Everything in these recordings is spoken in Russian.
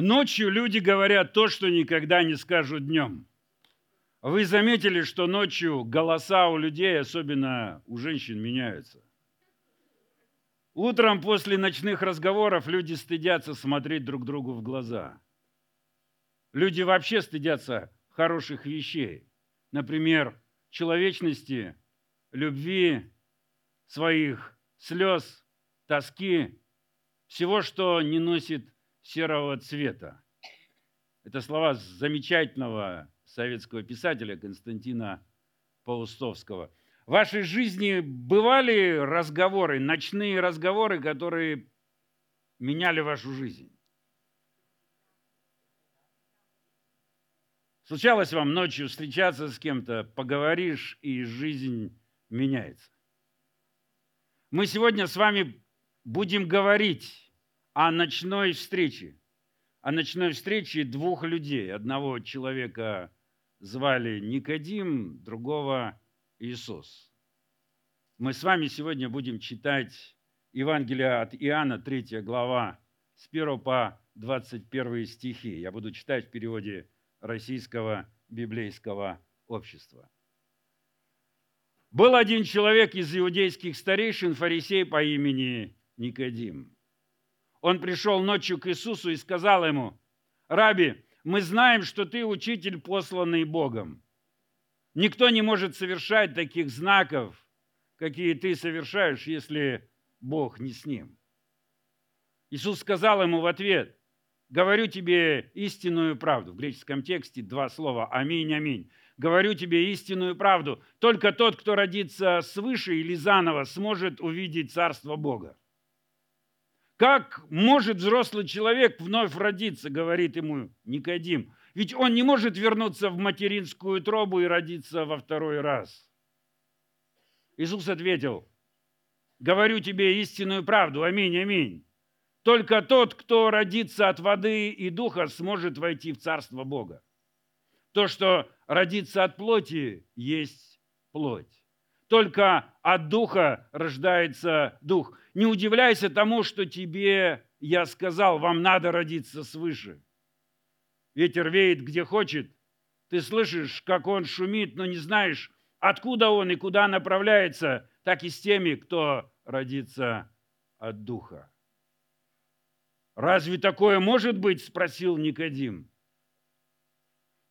Ночью люди говорят то, что никогда не скажут днем. Вы заметили, что ночью голоса у людей, особенно у женщин, меняются. Утром после ночных разговоров люди стыдятся смотреть друг другу в глаза. Люди вообще стыдятся хороших вещей. Например, человечности, любви, своих слез, тоски, всего, что не носит серого цвета. Это слова замечательного советского писателя Константина Паустовского. В вашей жизни бывали разговоры, ночные разговоры, которые меняли вашу жизнь? Случалось вам ночью встречаться с кем-то, поговоришь, и жизнь меняется. Мы сегодня с вами будем говорить о ночной встрече. О ночной встрече двух людей. Одного человека звали Никодим, другого Иисус. Мы с вами сегодня будем читать Евангелие от Иоанна, 3 глава, с 1 по 21 стихи. Я буду читать в переводе Российского библейского общества. Был один человек из иудейских старейшин, фарисей по имени Никодим он пришел ночью к Иисусу и сказал ему, «Раби, мы знаем, что ты учитель, посланный Богом. Никто не может совершать таких знаков, какие ты совершаешь, если Бог не с ним». Иисус сказал ему в ответ, «Говорю тебе истинную правду». В греческом тексте два слова «Аминь, аминь». «Говорю тебе истинную правду. Только тот, кто родится свыше или заново, сможет увидеть Царство Бога». Как может взрослый человек вновь родиться, говорит ему Никодим. Ведь он не может вернуться в материнскую тробу и родиться во второй раз. Иисус ответил, говорю тебе истинную правду, аминь, аминь. Только тот, кто родится от воды и духа, сможет войти в Царство Бога. То, что родится от плоти, есть плоть. Только от духа рождается дух. Не удивляйся тому, что тебе я сказал, вам надо родиться свыше. Ветер веет, где хочет. Ты слышишь, как он шумит, но не знаешь, откуда он и куда направляется, так и с теми, кто родится от духа. «Разве такое может быть?» – спросил Никодим.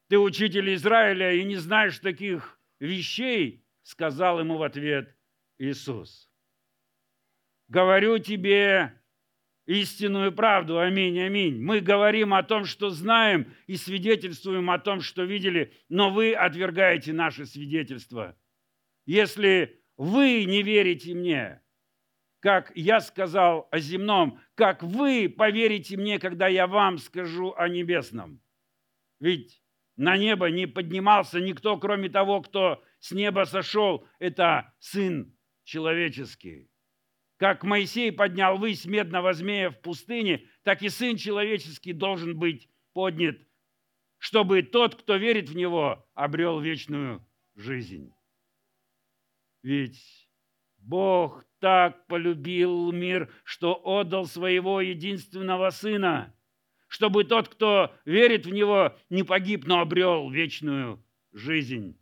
«Ты учитель Израиля и не знаешь таких вещей?» Сказал ему в ответ Иисус. Говорю тебе истинную правду. Аминь, аминь. Мы говорим о том, что знаем, и свидетельствуем о том, что видели, но вы отвергаете наше свидетельство. Если вы не верите мне, как я сказал о земном, как вы поверите мне, когда я вам скажу о небесном. Ведь на небо не поднимался никто, кроме того, кто с неба сошел, это Сын человеческий. Как Моисей поднял высь медного змея в пустыне, так и Сын человеческий должен быть поднят, чтобы тот, кто верит в Него, обрел вечную жизнь. Ведь Бог так полюбил мир, что отдал своего единственного Сына, чтобы тот, кто верит в Него, не погиб, но обрел вечную жизнь.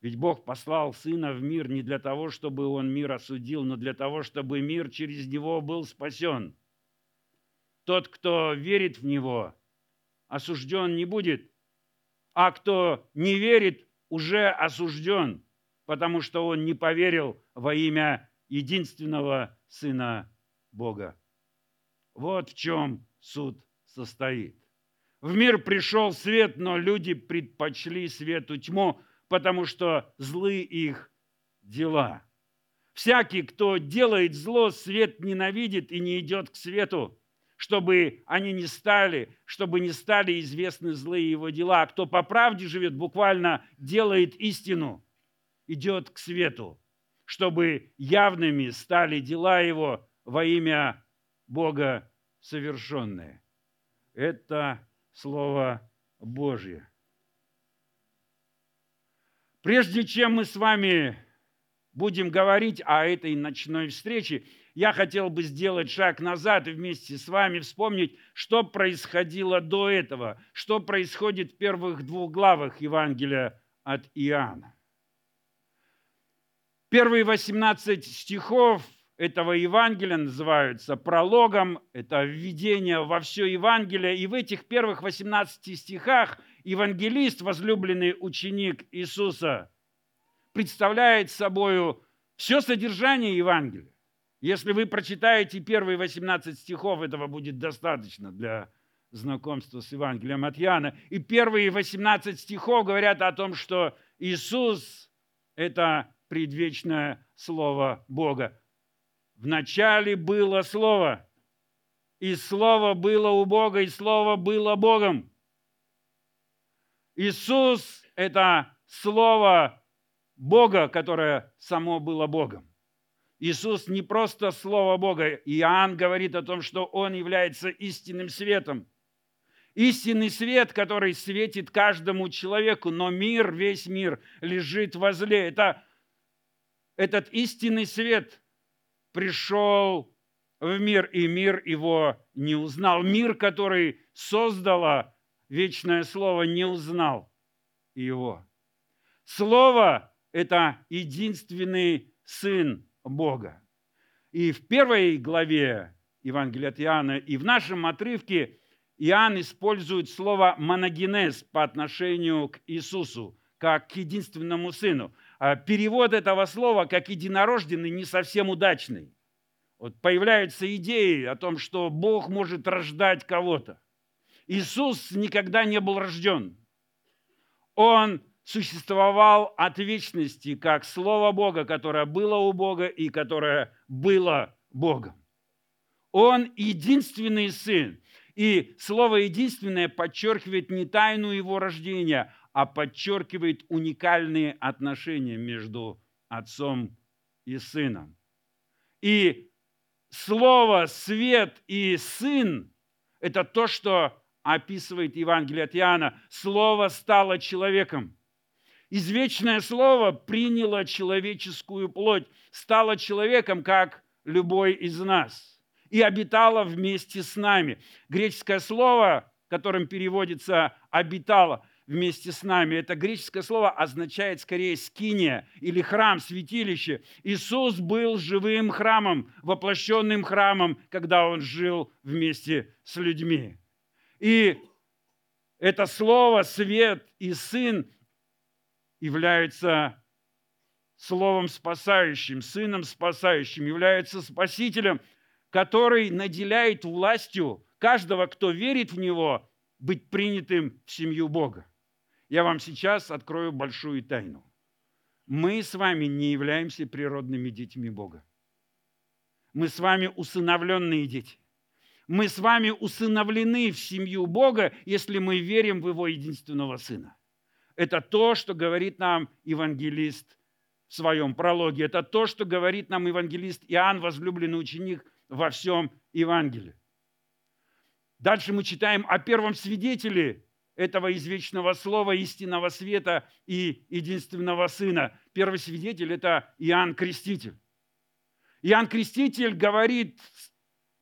Ведь Бог послал Сына в мир не для того, чтобы Он мир осудил, но для того, чтобы мир через Него был спасен. Тот, кто верит в Него, осужден не будет, а кто не верит, уже осужден, потому что он не поверил во имя единственного Сына Бога. Вот в чем суд состоит. В мир пришел свет, но люди предпочли свету тьму, потому что злы их дела. Всякий, кто делает зло, свет ненавидит и не идет к свету, чтобы они не стали, чтобы не стали известны злые его дела. А кто по правде живет, буквально делает истину, идет к свету, чтобы явными стали дела его во имя Бога совершенные. Это Слово Божье. Прежде чем мы с вами будем говорить о этой ночной встрече, я хотел бы сделать шаг назад и вместе с вами вспомнить, что происходило до этого, что происходит в первых двух главах Евангелия от Иоанна. Первые 18 стихов этого Евангелия называются прологом, это введение во все Евангелие. И в этих первых 18 стихах евангелист, возлюбленный ученик Иисуса, представляет собою все содержание Евангелия. Если вы прочитаете первые 18 стихов, этого будет достаточно для знакомства с Евангелием от Иоанна. И первые 18 стихов говорят о том, что Иисус – это предвечное Слово Бога. В начале было Слово, и Слово было у Бога, и Слово было Богом. Иисус – это Слово Бога, которое само было Богом. Иисус не просто Слово Бога. Иоанн говорит о том, что Он является истинным светом. Истинный свет, который светит каждому человеку, но мир, весь мир лежит возле. Это, этот истинный свет пришел в мир, и мир его не узнал. Мир, который создало вечное Слово, не узнал его. Слово – это единственный Сын Бога. И в первой главе Евангелия от Иоанна и в нашем отрывке Иоанн использует слово «моногенез» по отношению к Иисусу, как к единственному сыну. А перевод этого слова как «единорожденный» не совсем удачный. Вот появляются идеи о том, что Бог может рождать кого-то. Иисус никогда не был рожден. Он существовал от вечности, как Слово Бога, которое было у Бога и которое было Богом. Он единственный Сын. И слово «единственное» подчеркивает не тайну его рождения, а подчеркивает уникальные отношения между отцом и сыном. И слово «свет» и «сын» – это то, что описывает Евангелие от Иоанна. Слово стало человеком – Извечное Слово приняло человеческую плоть, стало человеком, как любой из нас, и обитало вместе с нами. Греческое слово, которым переводится «обитало», вместе с нами. Это греческое слово означает скорее скиния или храм, святилище. Иисус был живым храмом, воплощенным храмом, когда Он жил вместе с людьми. И это слово «свет» и «сын» является Словом спасающим, Сыном спасающим, является Спасителем, который наделяет властью каждого, кто верит в Него, быть принятым в семью Бога. Я вам сейчас открою большую тайну. Мы с вами не являемся природными детьми Бога. Мы с вами усыновленные дети. Мы с вами усыновлены в семью Бога, если мы верим в Его единственного Сына. Это то, что говорит нам евангелист в своем прологе. Это то, что говорит нам евангелист Иоанн, возлюбленный ученик во всем Евангелии. Дальше мы читаем о первом свидетеле этого извечного слова, истинного света и единственного Сына. Первый свидетель – это Иоанн Креститель. Иоанн Креститель говорит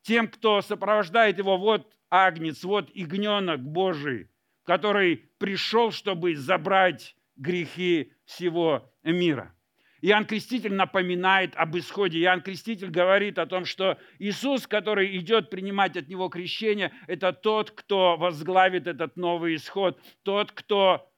тем, кто сопровождает его, вот агнец, вот игненок Божий, который пришел, чтобы забрать грехи всего мира. Иоанн Креститель напоминает об исходе. Иоанн Креститель говорит о том, что Иисус, который идет принимать от Него крещение, это тот, кто возглавит этот новый исход, тот, кто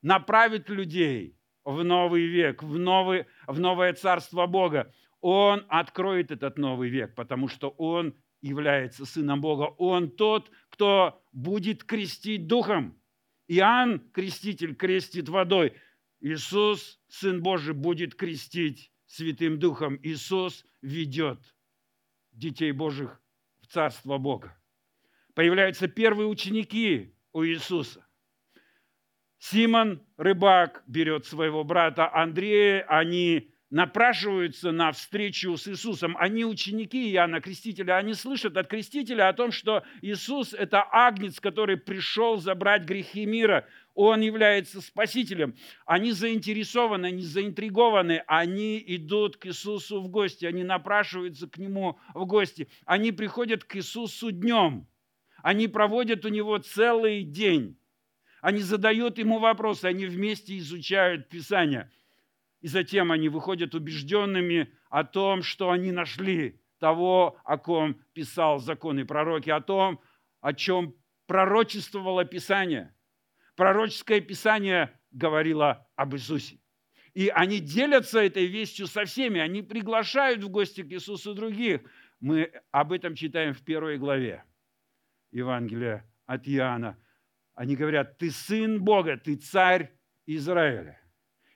направит людей в новый век, в, новый, в новое царство Бога. Он откроет этот новый век, потому что Он является Сыном Бога. Он тот, кто будет крестить Духом. Иоанн, креститель, крестит водой. Иисус, Сын Божий, будет крестить Святым Духом. Иисус ведет детей Божьих в Царство Бога. Появляются первые ученики у Иисуса. Симон, рыбак, берет своего брата Андрея, они напрашиваются на встречу с Иисусом. Они ученики Иоанна Крестителя, они слышат от Крестителя о том, что Иисус – это агнец, который пришел забрать грехи мира. Он является Спасителем. Они заинтересованы, они заинтригованы, они идут к Иисусу в гости, они напрашиваются к Нему в гости. Они приходят к Иисусу днем. Они проводят у Него целый день. Они задают Ему вопросы, они вместе изучают Писание. И затем они выходят убежденными о том, что они нашли того, о ком писал закон и пророки, о том, о чем пророчествовало Писание. Пророческое Писание говорило об Иисусе. И они делятся этой вестью со всеми, они приглашают в гости к Иисусу других. Мы об этом читаем в первой главе Евангелия от Иоанна. Они говорят, ты сын Бога, ты царь Израиля.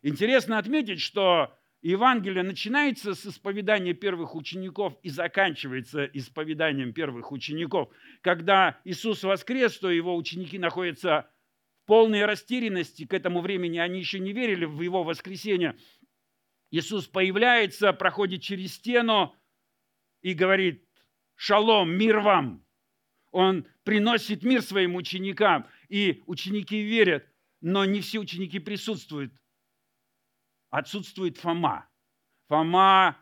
Интересно отметить, что Евангелие начинается с исповедания первых учеников и заканчивается исповеданием первых учеников. Когда Иисус воскрес, то его ученики находятся в полной растерянности. К этому времени они еще не верили в его воскресение. Иисус появляется, проходит через стену и говорит, шалом, мир вам. Он приносит мир своим ученикам, и ученики верят, но не все ученики присутствуют отсутствует Фома. Фома,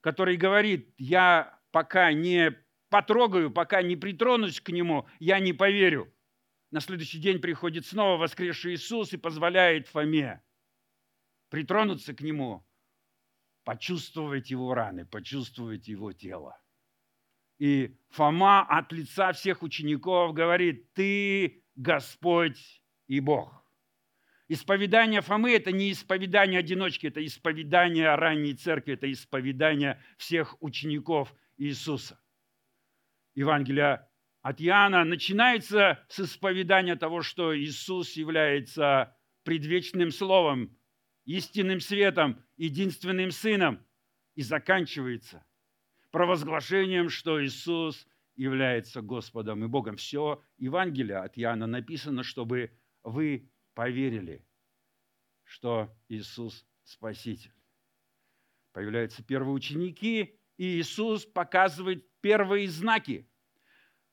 который говорит, я пока не потрогаю, пока не притронусь к нему, я не поверю. На следующий день приходит снова воскресший Иисус и позволяет Фоме притронуться к нему, почувствовать его раны, почувствовать его тело. И Фома от лица всех учеников говорит, ты Господь и Бог. Исповедание Фомы – это не исповедание одиночки, это исповедание ранней церкви, это исповедание всех учеников Иисуса. Евангелие от Иоанна начинается с исповедания того, что Иисус является предвечным Словом, истинным светом, единственным Сыном, и заканчивается провозглашением, что Иисус является Господом и Богом. Все Евангелие от Иоанна написано, чтобы вы поверили, что Иисус Спаситель. Появляются первые ученики, и Иисус показывает первые знаки.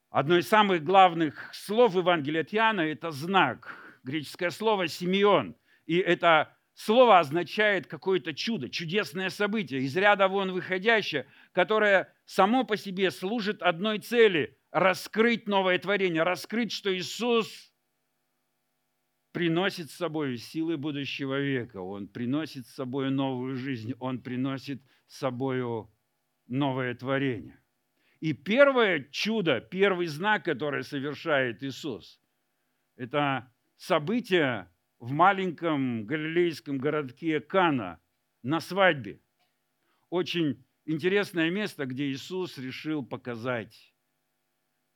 Одно из самых главных слов Евангелия от Иоанна – это знак. Греческое слово «симеон». И это слово означает какое-то чудо, чудесное событие, из ряда вон выходящее, которое само по себе служит одной цели – раскрыть новое творение, раскрыть, что Иисус приносит с собой силы будущего века, он приносит с собой новую жизнь, он приносит с собой новое творение. И первое чудо, первый знак, который совершает Иисус, это событие в маленьком галилейском городке Кана на свадьбе. Очень интересное место, где Иисус решил показать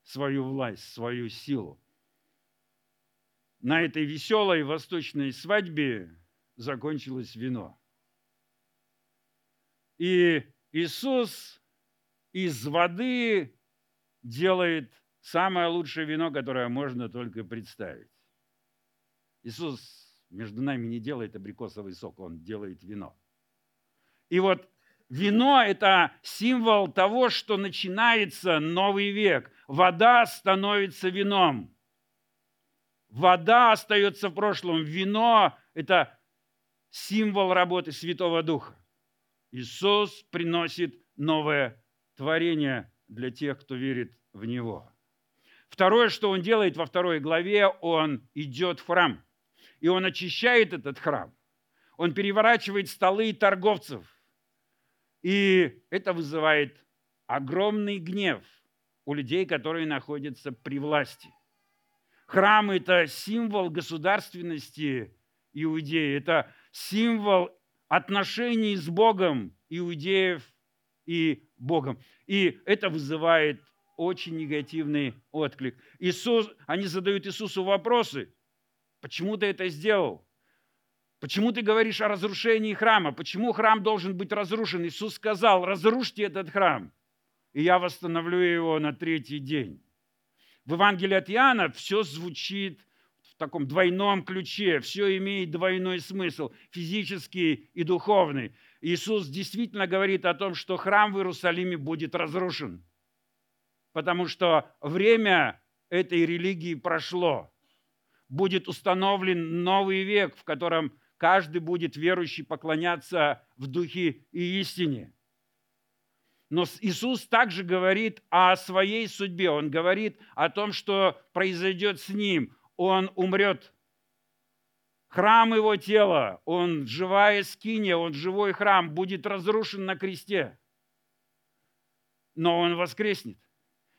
свою власть, свою силу на этой веселой восточной свадьбе закончилось вино. И Иисус из воды делает самое лучшее вино, которое можно только представить. Иисус между нами не делает абрикосовый сок, Он делает вино. И вот вино – это символ того, что начинается новый век. Вода становится вином – Вода остается в прошлом. Вино – это символ работы Святого Духа. Иисус приносит новое творение для тех, кто верит в Него. Второе, что Он делает во второй главе, Он идет в храм. И Он очищает этот храм. Он переворачивает столы торговцев. И это вызывает огромный гнев у людей, которые находятся при власти – Храм – это символ государственности иудеи, это символ отношений с Богом иудеев и Богом. И это вызывает очень негативный отклик. Иисус, они задают Иисусу вопросы. Почему ты это сделал? Почему ты говоришь о разрушении храма? Почему храм должен быть разрушен? Иисус сказал, разрушьте этот храм, и я восстановлю его на третий день. В Евангелии от Иоанна все звучит в таком двойном ключе, все имеет двойной смысл, физический и духовный. Иисус действительно говорит о том, что храм в Иерусалиме будет разрушен, потому что время этой религии прошло. будет установлен новый век, в котором каждый будет верующий поклоняться в духе и истине. Но Иисус также говорит о своей судьбе. Он говорит о том, что произойдет с ним. Он умрет. Храм его тела, он живая скиния, он живой храм, будет разрушен на кресте. Но он воскреснет.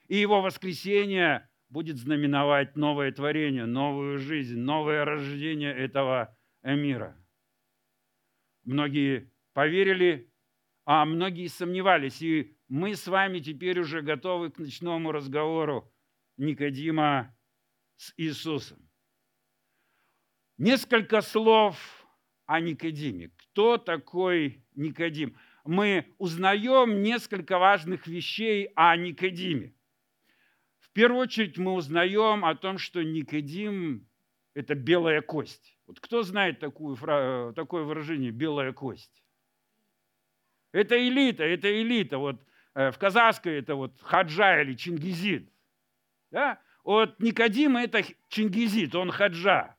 И его воскресение будет знаменовать новое творение, новую жизнь, новое рождение этого мира. Многие поверили, а многие сомневались. И мы с вами теперь уже готовы к ночному разговору Никодима с Иисусом. Несколько слов о Никодиме. Кто такой Никодим? Мы узнаем несколько важных вещей о Никодиме. В первую очередь мы узнаем о том, что Никодим – это белая кость. Вот кто знает такую, такое выражение «белая кость»? Это элита, это элита. Вот э, в казахской это вот хаджа или чингизид. Да? Вот Никодим это чингизид, он хаджа.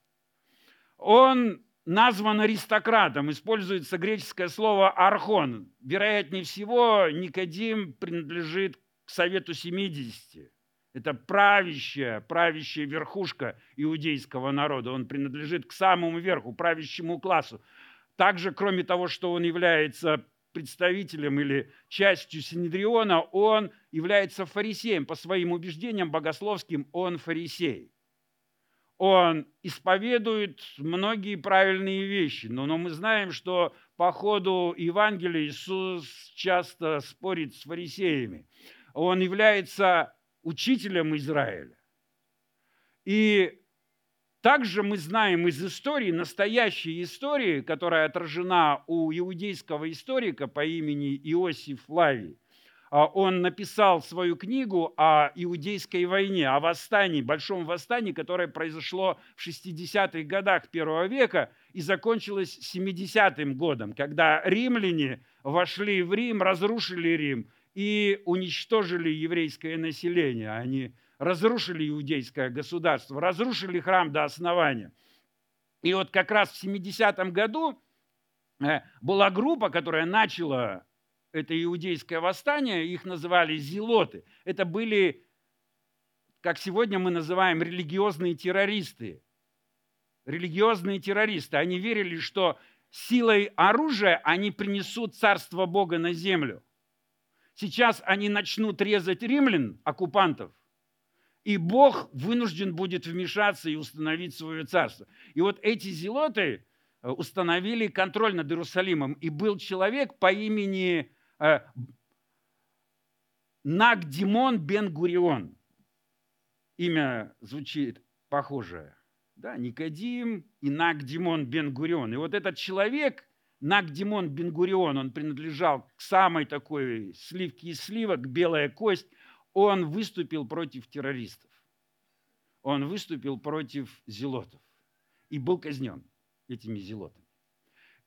Он назван аристократом, используется греческое слово архон. Вероятнее всего, Никодим принадлежит к Совету 70. Это правящая, правящая верхушка иудейского народа. Он принадлежит к самому верху, правящему классу. Также, кроме того, что он является представителем или частью Синедриона, он является фарисеем. По своим убеждениям богословским он фарисей. Он исповедует многие правильные вещи, но, но мы знаем, что по ходу Евангелия Иисус часто спорит с фарисеями. Он является учителем Израиля. И также мы знаем из истории, настоящей истории, которая отражена у иудейского историка по имени Иосиф Лавий. А он написал свою книгу о иудейской войне, о восстании, большом восстании, которое произошло в 60-х годах первого века и закончилось 70-м годом, когда римляне вошли в Рим, разрушили Рим и уничтожили еврейское население. Они разрушили иудейское государство, разрушили храм до основания. И вот как раз в 70-м году э, была группа, которая начала это иудейское восстание, их называли зелоты. Это были, как сегодня мы называем, религиозные террористы. Религиозные террористы. Они верили, что силой оружия они принесут царство Бога на землю. Сейчас они начнут резать римлян, оккупантов – и Бог вынужден будет вмешаться и установить свое царство. И вот эти зелоты э, установили контроль над Иерусалимом. И был человек по имени э, Нагдимон бен Гурион. Имя звучит похожее. Да, Никодим и Нагдимон бен Гурион. И вот этот человек, Нагдимон бен Гурион, он принадлежал к самой такой сливке из сливок, белая кость – он выступил против террористов. Он выступил против зелотов и был казнен этими зелотами.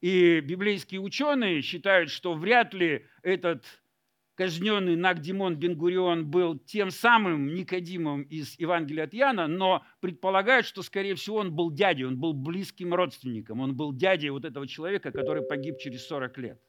И библейские ученые считают, что вряд ли этот казненный Нагдимон Бенгурион был тем самым Никодимом из Евангелия от Яна, но предполагают, что, скорее всего, он был дядей, он был близким родственником, он был дядей вот этого человека, который погиб через 40 лет.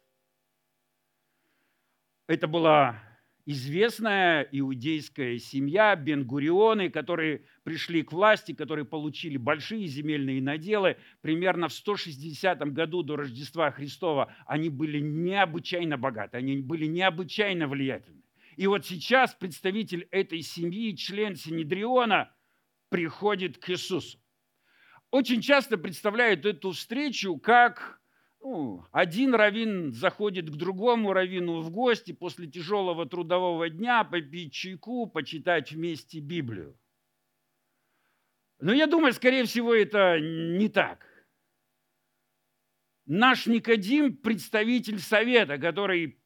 Это была известная иудейская семья Бенгурионы, которые пришли к власти, которые получили большие земельные наделы. Примерно в 160 году до Рождества Христова они были необычайно богаты, они были необычайно влиятельны. И вот сейчас представитель этой семьи, член Синедриона, приходит к Иисусу. Очень часто представляют эту встречу как ну, один раввин заходит к другому раввину в гости после тяжелого трудового дня попить чайку, почитать вместе Библию. Но я думаю, скорее всего, это не так. Наш Никодим – представитель совета, который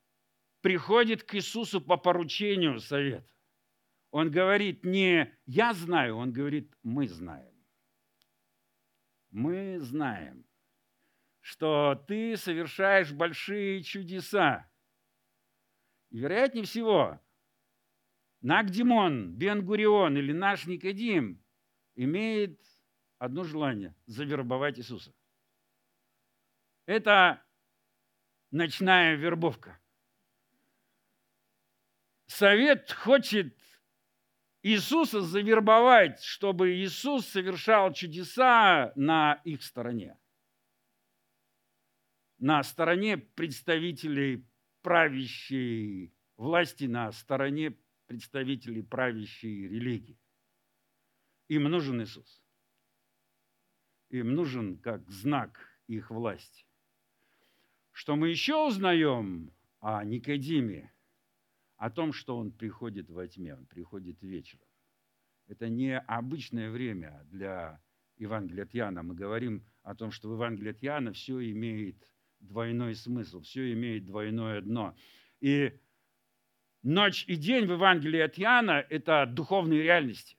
приходит к Иисусу по поручению совета. Он говорит не «я знаю», он говорит «мы знаем». Мы знаем – что ты совершаешь большие чудеса. И, вероятнее всего, Нагдимон, Бенгурион или наш Никодим имеет одно желание – завербовать Иисуса. Это ночная вербовка. Совет хочет Иисуса завербовать, чтобы Иисус совершал чудеса на их стороне. На стороне представителей правящей власти, на стороне представителей правящей религии. Им нужен Иисус. Им нужен как знак их власти. Что мы еще узнаем о Никодиме? О том, что он приходит во тьме, он приходит вечером. Это не обычное время для Евангелия от. Мы говорим о том, что в Евангелии от все имеет двойной смысл, все имеет двойное дно. И ночь и день в Евангелии от Иоанна – это духовные реальности.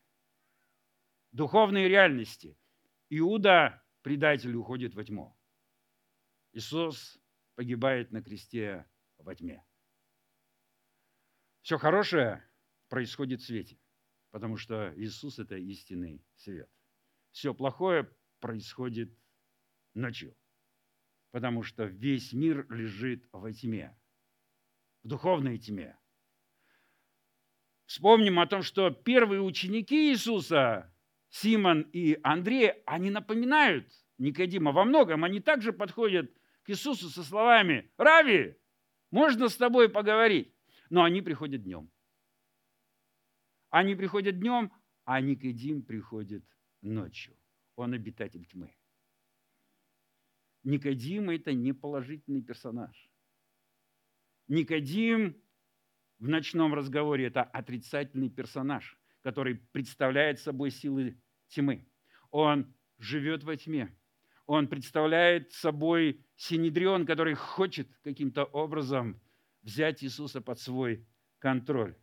Духовные реальности. Иуда, предатель, уходит во тьму. Иисус погибает на кресте во тьме. Все хорошее происходит в свете, потому что Иисус – это истинный свет. Все плохое происходит ночью, потому что весь мир лежит во тьме, в духовной тьме. Вспомним о том, что первые ученики Иисуса, Симон и Андрей, они напоминают Никодима во многом. Они также подходят к Иисусу со словами «Рави, можно с тобой поговорить?» Но они приходят днем. Они приходят днем, а Никодим приходит ночью. Он обитатель тьмы. Никодим – это не положительный персонаж. Никодим в ночном разговоре – это отрицательный персонаж, который представляет собой силы тьмы. Он живет во тьме. Он представляет собой синедрион, который хочет каким-то образом взять Иисуса под свой контроль.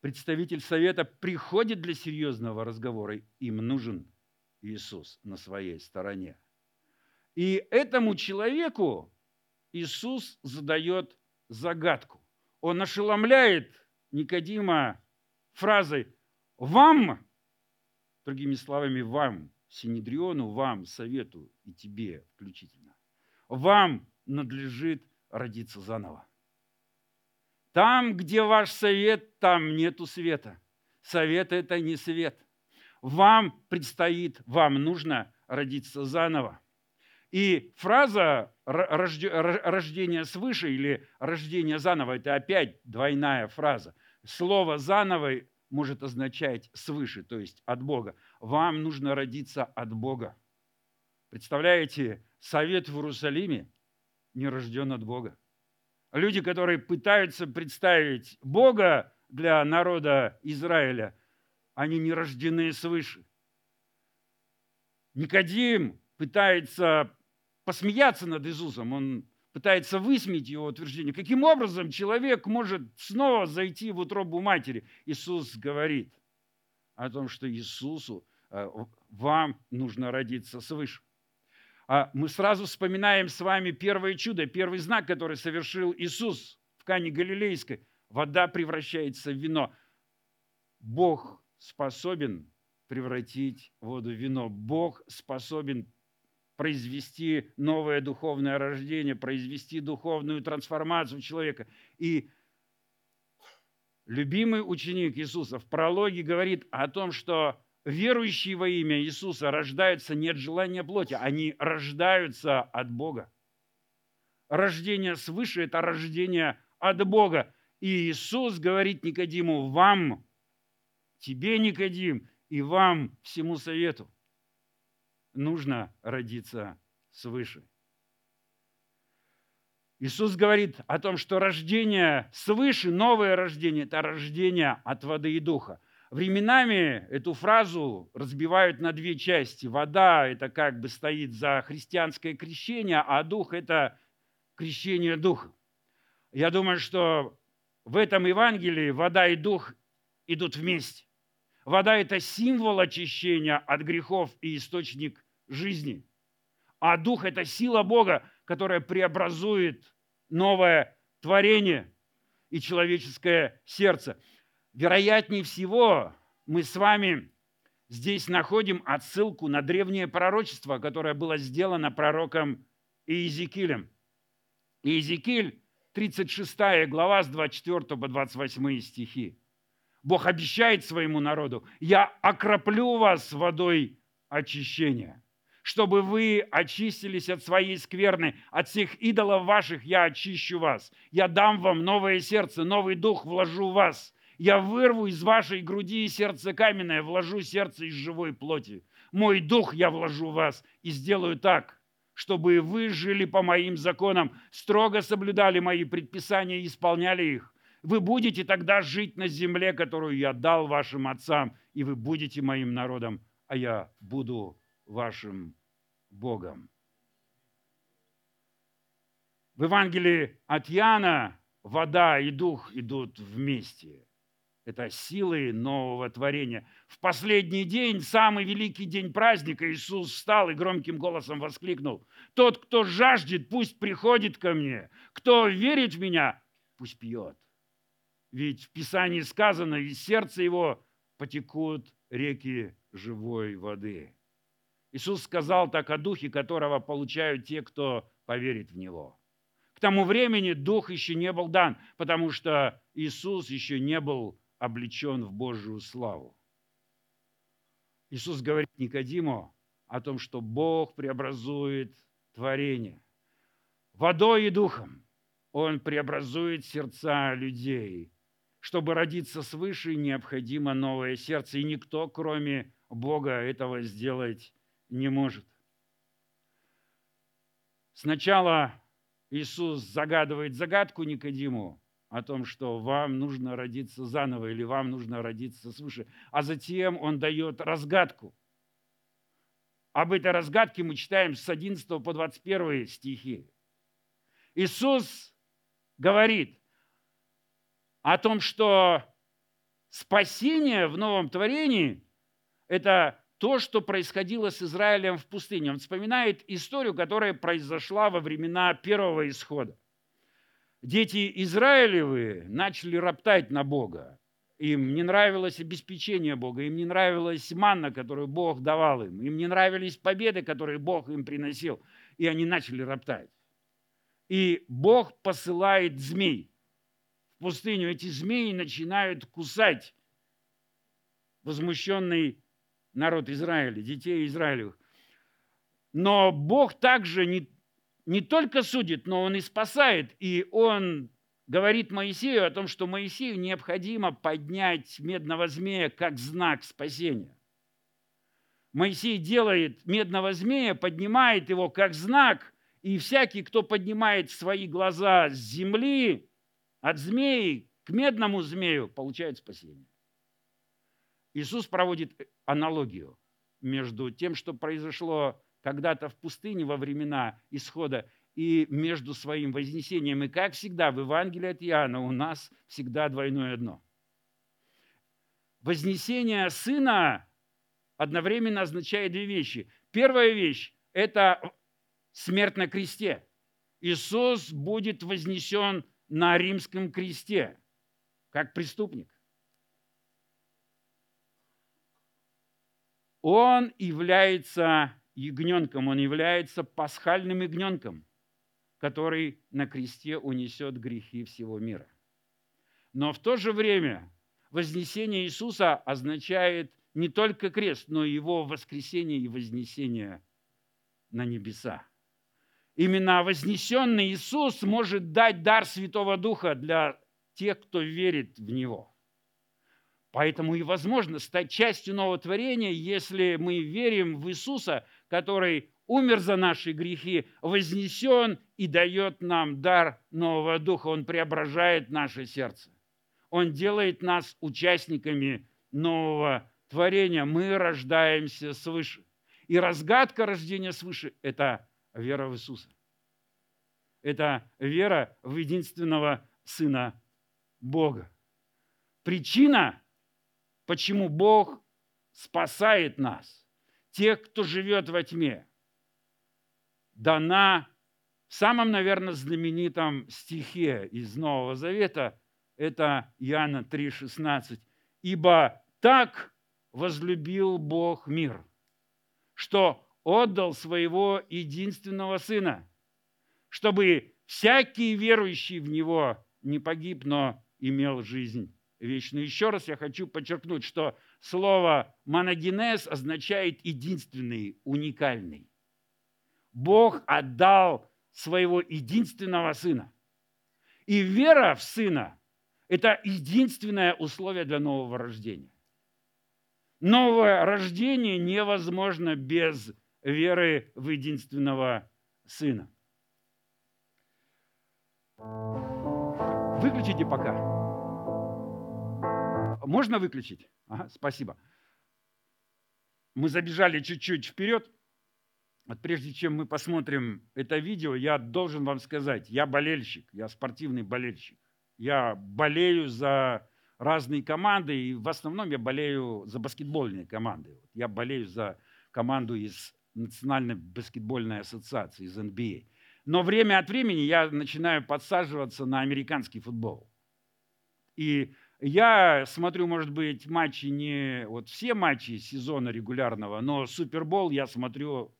Представитель совета приходит для серьезного разговора, им нужен Иисус на своей стороне. И этому человеку Иисус задает загадку. Он ошеломляет Никодима фразой «Вам», другими словами, «вам», Синедриону, вам, совету и тебе включительно, вам надлежит родиться заново. Там, где ваш совет, там нету света. Совет – это не свет. Вам предстоит, вам нужно родиться заново. И фраза рождение свыше или рождение заново – это опять двойная фраза. Слово «заново» может означать свыше, то есть от Бога. Вам нужно родиться от Бога. Представляете, совет в Иерусалиме не рожден от Бога. Люди, которые пытаются представить Бога для народа Израиля, они не рождены свыше. Никодим пытается посмеяться над Иисусом, он пытается высмеять его утверждение. Каким образом человек может снова зайти в утробу матери? Иисус говорит о том, что Иисусу, э, вам нужно родиться свыше. А мы сразу вспоминаем с вами первое чудо, первый знак, который совершил Иисус в Кане Галилейской. Вода превращается в вино. Бог способен превратить воду в вино. Бог способен произвести новое духовное рождение, произвести духовную трансформацию человека. И любимый ученик Иисуса в прологе говорит о том, что верующие во имя Иисуса рождаются не от желания плоти, они рождаются от Бога. Рождение свыше – это рождение от Бога. И Иисус говорит Никодиму, вам, тебе, Никодим, и вам, всему совету, нужно родиться свыше. Иисус говорит о том, что рождение свыше, новое рождение – это рождение от воды и духа – Временами эту фразу разбивают на две части. Вода – это как бы стоит за христианское крещение, а дух – это крещение духа. Я думаю, что в этом Евангелии вода и дух идут вместе. Вода – это символ очищения от грехов и источник жизни. А дух – это сила Бога, которая преобразует новое творение и человеческое сердце вероятнее всего, мы с вами здесь находим отсылку на древнее пророчество, которое было сделано пророком Иезекиилем. Иезекииль, 36 глава с 24 по 28 стихи. Бог обещает своему народу, я окроплю вас водой очищения, чтобы вы очистились от своей скверны, от всех идолов ваших я очищу вас. Я дам вам новое сердце, новый дух вложу в вас. Я вырву из вашей груди сердце каменное, вложу сердце из живой плоти. Мой дух я вложу в вас и сделаю так, чтобы вы жили по моим законам, строго соблюдали мои предписания и исполняли их. Вы будете тогда жить на земле, которую я дал вашим отцам, и вы будете моим народом, а я буду вашим Богом. В Евангелии от Яна вода и дух идут вместе. Это силы нового творения. В последний день, самый великий день праздника, Иисус встал и громким голосом воскликнул. «Тот, кто жаждет, пусть приходит ко мне. Кто верит в меня, пусть пьет. Ведь в Писании сказано, из сердца его потекут реки живой воды. Иисус сказал так о духе, которого получают те, кто поверит в него. К тому времени дух еще не был дан, потому что Иисус еще не был облечен в Божию славу. Иисус говорит Никодиму о том, что Бог преобразует творение. Водой и духом Он преобразует сердца людей – чтобы родиться свыше, необходимо новое сердце, и никто, кроме Бога, этого сделать не может. Сначала Иисус загадывает загадку Никодиму о том, что вам нужно родиться заново или вам нужно родиться свыше, а затем он дает разгадку. Об этой разгадке мы читаем с 11 по 21 стихи. Иисус говорит, о том, что спасение в новом творении – это то, что происходило с Израилем в пустыне. Он вспоминает историю, которая произошла во времена первого исхода. Дети Израилевы начали роптать на Бога. Им не нравилось обеспечение Бога, им не нравилась манна, которую Бог давал им, им не нравились победы, которые Бог им приносил, и они начали роптать. И Бог посылает змей – пустыню, эти змеи начинают кусать возмущенный народ Израиля, детей Израилевых. Но Бог также не, не только судит, но Он и спасает. И Он говорит Моисею о том, что Моисею необходимо поднять медного змея как знак спасения. Моисей делает медного змея, поднимает его как знак, и всякий, кто поднимает свои глаза с земли, от змеи к медному змею получает спасение. Иисус проводит аналогию между тем, что произошло когда-то в пустыне во времена исхода, и между своим вознесением. И как всегда в Евангелии от Иоанна у нас всегда двойное дно. Вознесение Сына одновременно означает две вещи. Первая вещь – это смерть на кресте. Иисус будет вознесен на римском кресте, как преступник. Он является ягненком, он является пасхальным ягненком, который на кресте унесет грехи всего мира. Но в то же время вознесение Иисуса означает не только крест, но и его воскресение и вознесение на небеса. Именно вознесенный Иисус может дать дар Святого Духа для тех, кто верит в Него. Поэтому и возможно стать частью нового творения, если мы верим в Иисуса, который умер за наши грехи, вознесен и дает нам дар нового духа. Он преображает наше сердце. Он делает нас участниками нового творения. Мы рождаемся свыше. И разгадка рождения свыше – это вера в Иисуса. Это вера в единственного Сына Бога. Причина, почему Бог спасает нас, тех, кто живет во тьме, дана в самом, наверное, знаменитом стихе из Нового Завета, это Иоанна 3,16. «Ибо так возлюбил Бог мир, что отдал своего единственного Сына, чтобы всякий верующий в Него не погиб, но имел жизнь вечную. Еще раз я хочу подчеркнуть, что слово «моногенез» означает единственный, уникальный. Бог отдал своего единственного Сына. И вера в Сына – это единственное условие для нового рождения. Новое рождение невозможно без веры в единственного Сына. Выключите пока. Можно выключить? Ага, спасибо. Мы забежали чуть-чуть вперед. Вот прежде чем мы посмотрим это видео, я должен вам сказать, я болельщик, я спортивный болельщик. Я болею за разные команды, и в основном я болею за баскетбольные команды. Я болею за команду из Национальной баскетбольной ассоциации, из NBA. Но время от времени я начинаю подсаживаться на американский футбол. И я смотрю, может быть, матчи не вот все матчи сезона регулярного, но Супербол я смотрю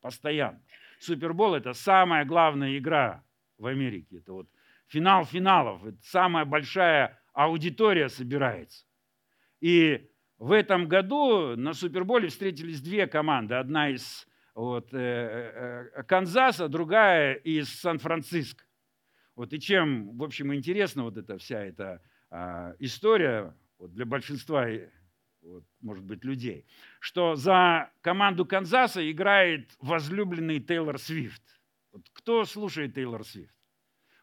постоянно. Супербол – это самая главная игра в Америке. Это вот финал финалов. Это самая большая аудитория собирается. И в этом году на Суперболе встретились две команды. Одна из вот, э, э, э, Канзаса, другая из Сан-Франциско. Вот и чем, в общем, интересна вот эта вся эта история вот для большинства вот, может быть, людей, что за команду Канзаса играет возлюбленный Тейлор Свифт. Вот кто слушает Тейлор Свифт?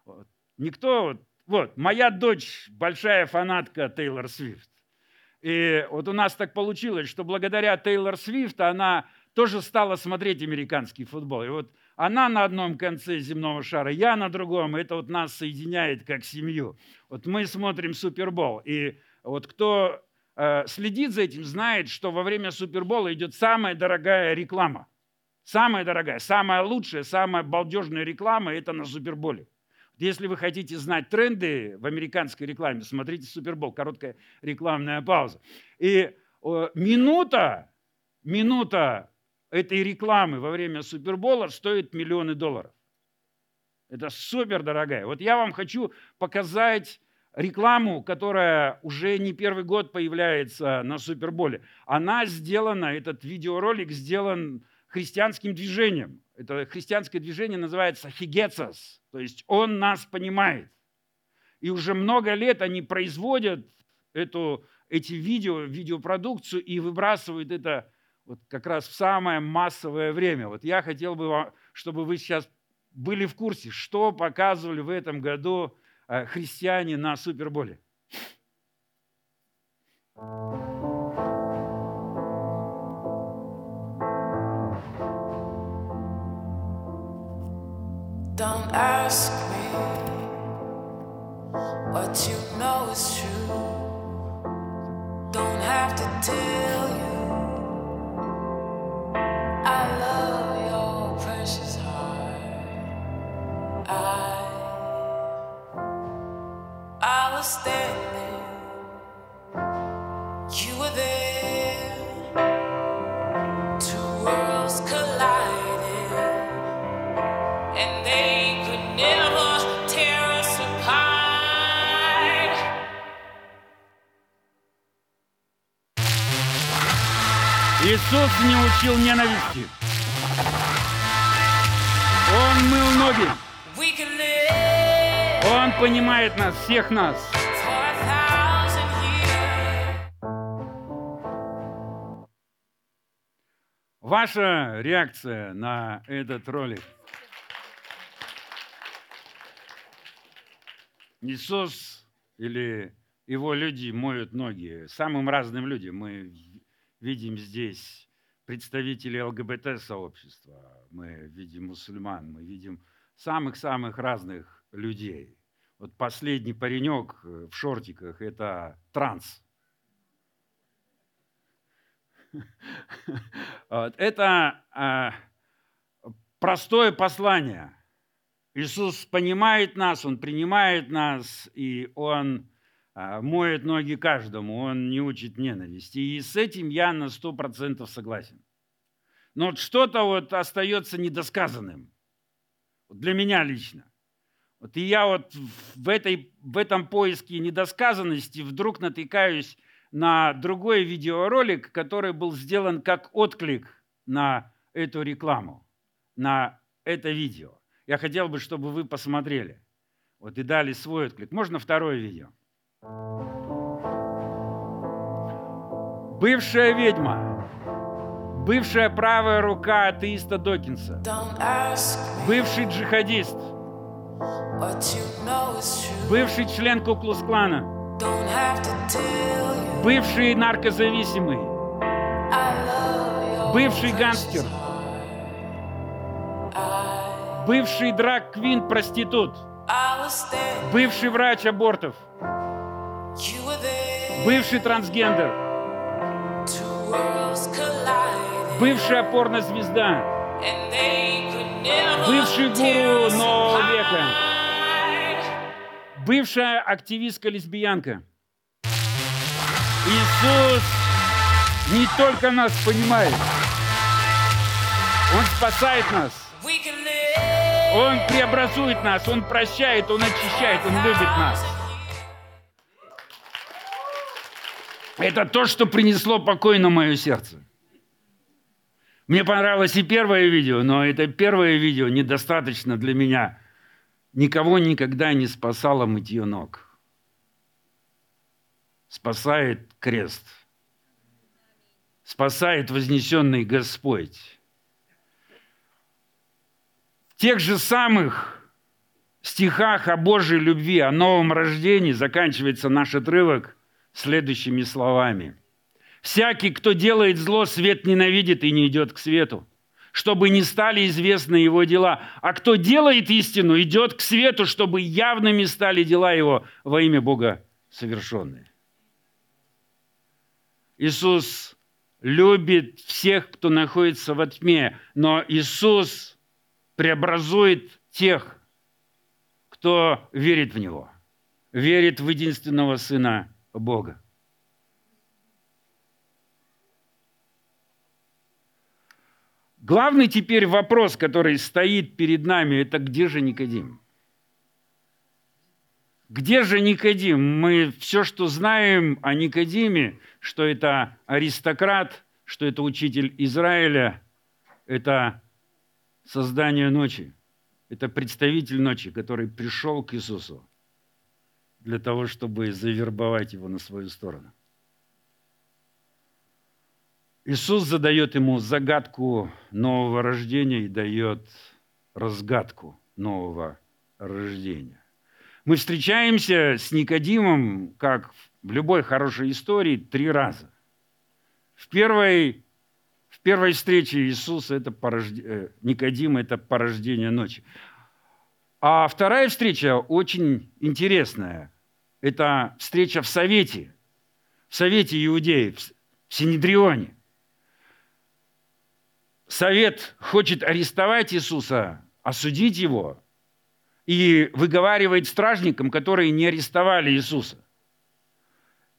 Вот. Никто. Вот, вот, моя дочь большая фанатка Тейлор Свифт. И вот у нас так получилось, что благодаря Тейлор Свифт она тоже стала смотреть американский футбол. И вот она на одном конце земного шара, я на другом. Это вот нас соединяет как семью. Вот мы смотрим Супербол. И вот кто Э, следит за этим, знает, что во время Супербола идет самая дорогая реклама. Самая дорогая, самая лучшая, самая балдежная реклама – это на Суперболе. Если вы хотите знать тренды в американской рекламе, смотрите Супербол, короткая рекламная пауза. И минута, минута этой рекламы во время Супербола стоит миллионы долларов. Это супер дорогая. Вот я вам хочу показать рекламу, которая уже не первый год появляется на Суперболе, она сделана, этот видеоролик сделан христианским движением. Это христианское движение называется хигецас, то есть он нас понимает. И уже много лет они производят эту, эти видео, видеопродукцию и выбрасывают это вот как раз в самое массовое время. Вот я хотел бы, чтобы вы сейчас были в курсе, что показывали в этом году Э, христиане на Суперболе. Don't ask me what you know is true. Don't have to tell Иисус не учил ненависти. Он мыл ноги. Он понимает нас, всех нас. Ваша реакция на этот ролик? Иисус или его люди моют ноги самым разным людям. Мы видим здесь представителей ЛГБТ-сообщества, мы видим мусульман, мы видим самых-самых разных людей. Вот последний паренек э, в шортиках – это транс. Это а, простое послание. Иисус понимает нас, Он принимает нас, и Он моет ноги каждому, он не учит ненависти. И с этим я на сто процентов согласен. Но вот что-то вот остается недосказанным. Для меня лично. Вот и я вот в, этой, в этом поиске недосказанности вдруг натыкаюсь на другой видеоролик, который был сделан как отклик на эту рекламу, на это видео. Я хотел бы, чтобы вы посмотрели. Вот и дали свой отклик. Можно второе видео? Бывшая ведьма. Бывшая правая рука атеиста Докинса. Бывший джихадист. Бывший член Куклус-клана. Бывший наркозависимый. Бывший гангстер. Бывший драг-квин проститут. Бывший врач абортов. Бывший трансгендер. Бывшая порнозвезда. Бывший гуру нового века. Бывшая активистка-лесбиянка. Иисус не только нас понимает, Он спасает нас. Он преобразует нас, Он прощает, Он очищает, Он любит нас. Это то, что принесло покой на мое сердце. Мне понравилось и первое видео, но это первое видео недостаточно для меня. Никого никогда не спасало мытье ног. Спасает крест. Спасает вознесенный Господь. В тех же самых стихах о Божьей любви, о новом рождении заканчивается наш отрывок следующими словами – Всякий, кто делает зло, свет ненавидит и не идет к свету, чтобы не стали известны его дела. А кто делает истину, идет к свету, чтобы явными стали дела его во имя Бога совершенные. Иисус любит всех, кто находится во тьме, но Иисус преобразует тех, кто верит в Него, верит в единственного Сына Бога. Главный теперь вопрос, который стоит перед нами, это где же Никодим? Где же Никодим? Мы все, что знаем о Никодиме, что это аристократ, что это учитель Израиля, это создание ночи, это представитель ночи, который пришел к Иисусу для того, чтобы завербовать его на свою сторону. Иисус задает ему загадку нового рождения и дает разгадку нового рождения. Мы встречаемся с Никодимом, как в любой хорошей истории, три раза. В первой, в первой встрече Иисуса это порожд... Э, Никодима – это порождение ночи. А вторая встреча очень интересная. Это встреча в Совете, в Совете Иудеев, в Синедрионе – совет хочет арестовать Иисуса, осудить его, и выговаривает стражникам, которые не арестовали Иисуса.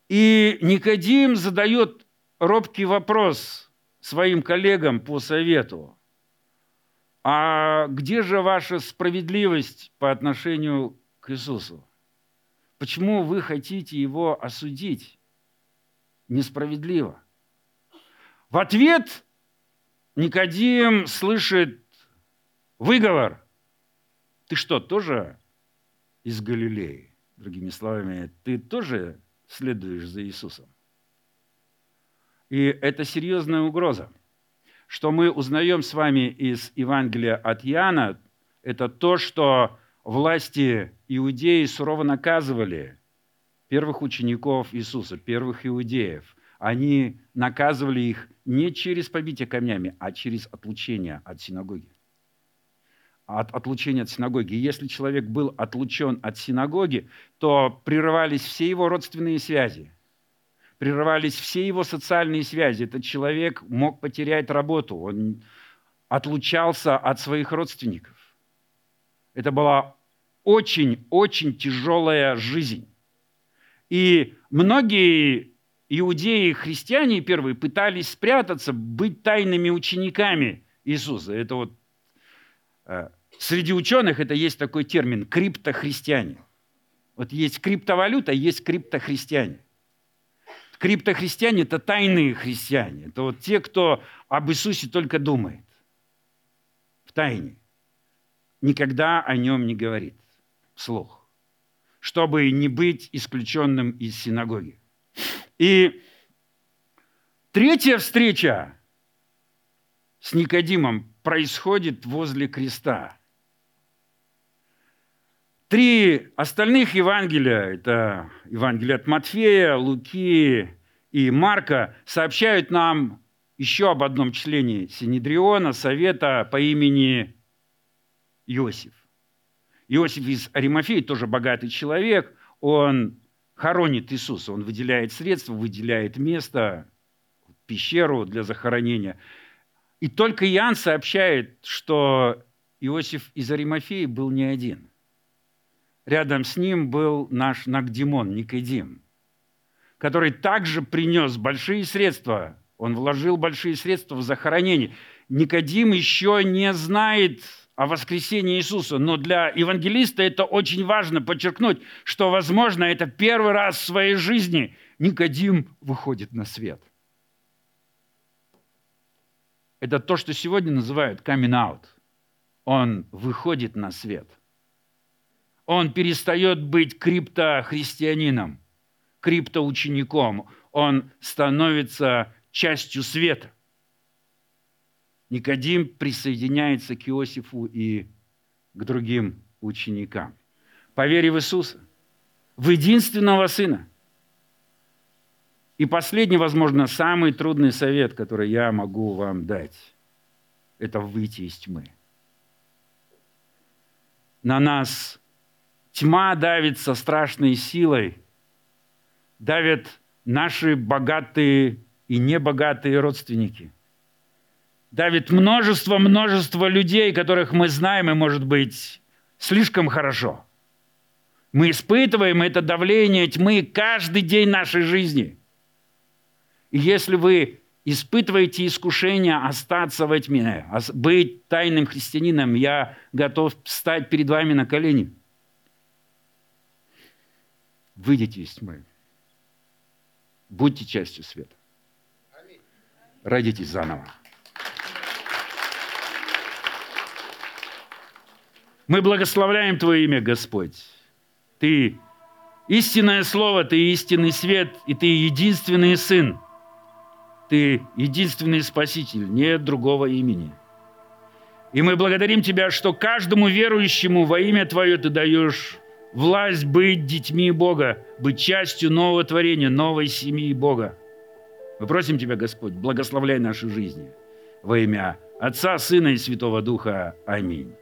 И Никодим задает робкий вопрос своим коллегам по совету. А где же ваша справедливость по отношению к Иисусу? Почему вы хотите его осудить несправедливо? В ответ Никодим слышит выговор. Ты что, тоже из Галилеи? Другими словами, ты тоже следуешь за Иисусом? И это серьезная угроза. Что мы узнаем с вами из Евангелия от Иоанна, это то, что власти иудеи сурово наказывали первых учеников Иисуса, первых иудеев – они наказывали их не через побитие камнями, а через отлучение от синагоги. От отлучения от синагоги. если человек был отлучен от синагоги, то прерывались все его родственные связи, прерывались все его социальные связи. Этот человек мог потерять работу, он отлучался от своих родственников. Это была очень-очень тяжелая жизнь. И многие иудеи и христиане первые пытались спрятаться, быть тайными учениками Иисуса. Это вот э, среди ученых это есть такой термин криптохристиане. Вот есть криптовалюта, есть криптохристиане. Криптохристиане – это тайные христиане. Это вот те, кто об Иисусе только думает. В тайне. Никогда о нем не говорит вслух. Чтобы не быть исключенным из синагоги. И третья встреча с Никодимом происходит возле креста. Три остальных Евангелия, это Евангелие от Матфея, Луки и Марка, сообщают нам еще об одном члене Синедриона, совета по имени Иосиф. Иосиф из Аримафеи тоже богатый человек, он хоронит Иисуса, он выделяет средства, выделяет место, пещеру для захоронения. И только Иоанн сообщает, что Иосиф из Аримафеи был не один – рядом с ним был наш Нагдимон, Никодим, который также принес большие средства. Он вложил большие средства в захоронение. Никодим еще не знает о воскресении Иисуса, но для евангелиста это очень важно подчеркнуть, что, возможно, это первый раз в своей жизни Никодим выходит на свет. Это то, что сегодня называют coming out. Он выходит на свет – он перестает быть криптохристианином, криптоучеником. Он становится частью света. Никодим присоединяется к Иосифу и к другим ученикам. По в Иисуса, в единственного Сына. И последний, возможно, самый трудный совет, который я могу вам дать, это выйти из тьмы. На нас Тьма давит со страшной силой, давят наши богатые и небогатые родственники. Давит множество-множество людей, которых мы знаем, и, может быть, слишком хорошо. Мы испытываем это давление тьмы каждый день нашей жизни. И если вы испытываете искушение остаться во тьме, быть тайным христианином, я готов встать перед вами на колени – Выйдите из тьмы. Будьте частью света. Родитесь заново. Мы благословляем Твое имя, Господь. Ты истинное Слово, Ты истинный свет, и Ты единственный Сын. Ты единственный Спаситель, нет другого имени. И мы благодарим Тебя, что каждому верующему во имя Твое Ты даешь власть быть детьми Бога, быть частью нового творения, новой семьи Бога. Мы просим Тебя, Господь, благословляй наши жизни во имя Отца, Сына и Святого Духа. Аминь.